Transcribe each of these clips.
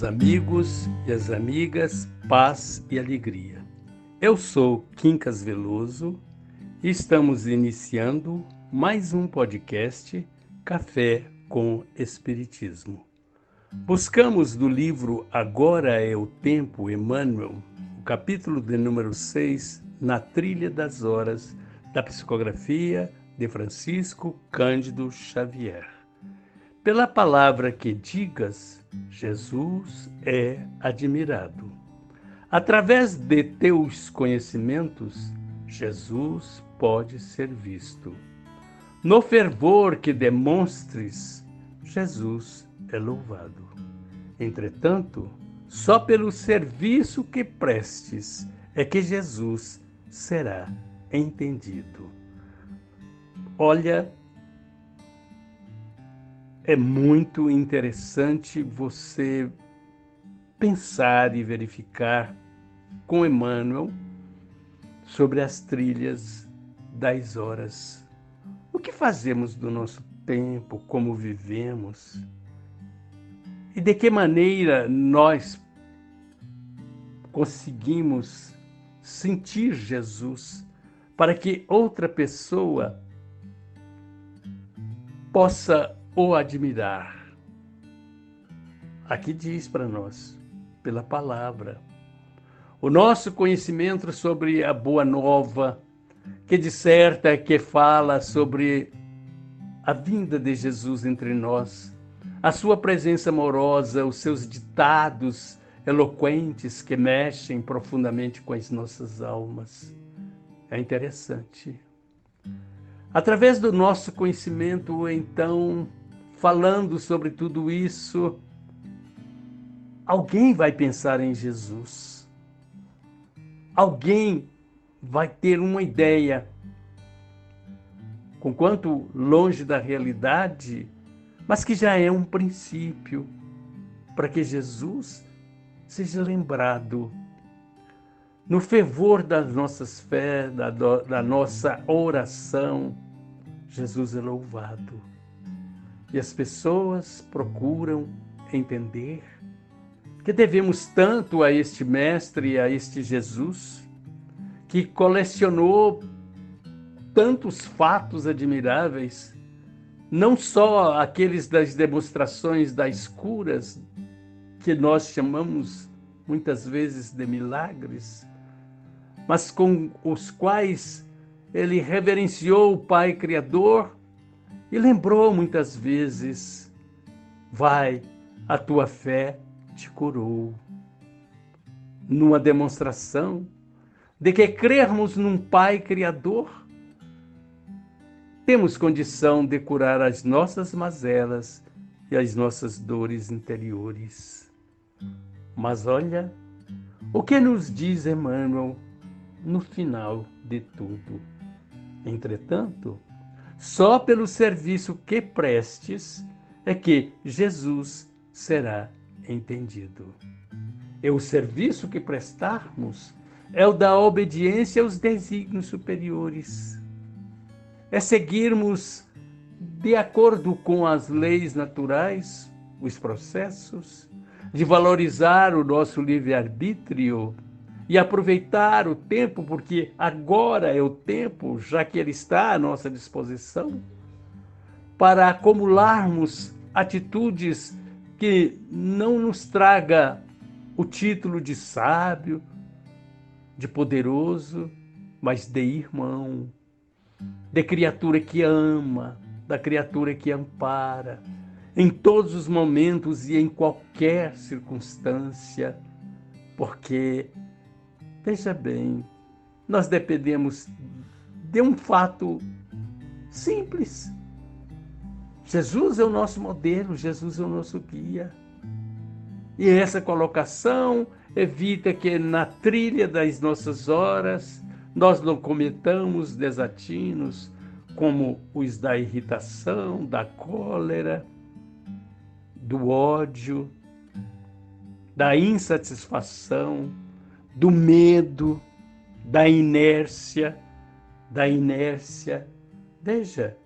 meus amigos e as amigas, paz e alegria. Eu sou Quincas Veloso e estamos iniciando mais um podcast Café com Espiritismo. Buscamos do livro Agora é o Tempo, Emmanuel, o capítulo de número 6, Na Trilha das Horas, da psicografia de Francisco Cândido Xavier. Pela palavra que digas, Jesus é admirado. Através de teus conhecimentos, Jesus pode ser visto. No fervor que demonstres, Jesus é louvado. Entretanto, só pelo serviço que prestes é que Jesus será entendido. Olha, é muito interessante você pensar e verificar com Emmanuel sobre as trilhas das horas. O que fazemos do nosso tempo, como vivemos e de que maneira nós conseguimos sentir Jesus para que outra pessoa possa o admirar. Aqui diz para nós, pela palavra, o nosso conhecimento sobre a boa nova, que disserta, que fala sobre a vinda de Jesus entre nós, a sua presença amorosa, os seus ditados eloquentes que mexem profundamente com as nossas almas. É interessante. Através do nosso conhecimento, então, falando sobre tudo isso, alguém vai pensar em Jesus. Alguém vai ter uma ideia, com quanto longe da realidade, mas que já é um princípio para que Jesus seja lembrado no fervor das nossas fés, da, da nossa oração. Jesus é louvado. E as pessoas procuram entender que devemos tanto a este Mestre, a este Jesus, que colecionou tantos fatos admiráveis, não só aqueles das demonstrações das curas, que nós chamamos muitas vezes de milagres, mas com os quais ele reverenciou o Pai Criador e lembrou muitas vezes: Vai, a tua fé te curou. Numa demonstração de que crermos num Pai Criador, temos condição de curar as nossas mazelas e as nossas dores interiores. Mas olha o que nos diz Emmanuel no final de tudo. Entretanto, só pelo serviço que prestes é que Jesus será entendido. E o serviço que prestarmos é o da obediência aos desígnios superiores. É seguirmos de acordo com as leis naturais, os processos, de valorizar o nosso livre-arbítrio e aproveitar o tempo, porque agora é o tempo, já que ele está à nossa disposição, para acumularmos atitudes que não nos traga o título de sábio, de poderoso, mas de irmão, de criatura que ama, da criatura que ampara, em todos os momentos e em qualquer circunstância, porque Veja bem, nós dependemos de um fato simples. Jesus é o nosso modelo, Jesus é o nosso guia. E essa colocação evita que na trilha das nossas horas nós não cometamos desatinos como os da irritação, da cólera, do ódio, da insatisfação, do medo, da inércia, da inércia. Veja,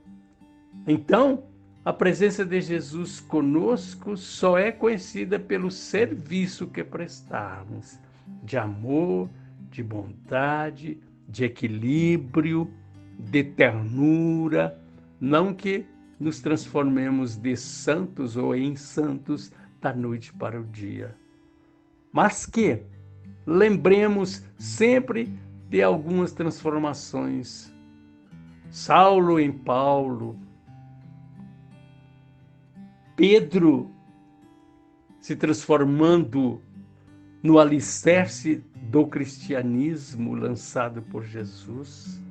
então, A presença de Jesus conosco só é conhecida pelo serviço que prestarmos, de amor, de bondade, de equilíbrio, de ternura, não que nos transformemos de santos ou em santos da noite para o dia, mas que lembremos sempre de algumas transformações. Saulo em Paulo, Pedro se transformando no alicerce do cristianismo lançado por Jesus,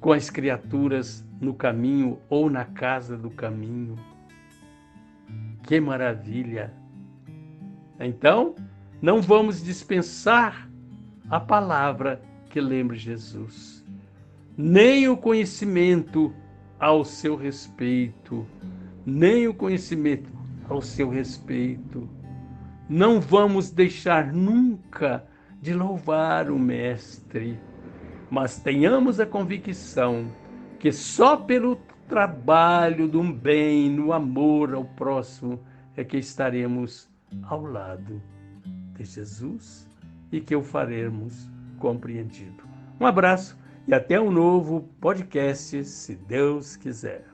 com as criaturas no caminho ou na casa do caminho. Que maravilha! Então, não vamos dispensar a palavra que lembre Jesus, nem o conhecimento ao seu respeito nem o conhecimento ao seu respeito. Não vamos deixar nunca de louvar o Mestre, mas tenhamos a convicção que só pelo trabalho do bem, no amor ao próximo, é que estaremos ao lado de Jesus e que o faremos compreendido. Um abraço e até um novo podcast, se Deus quiser.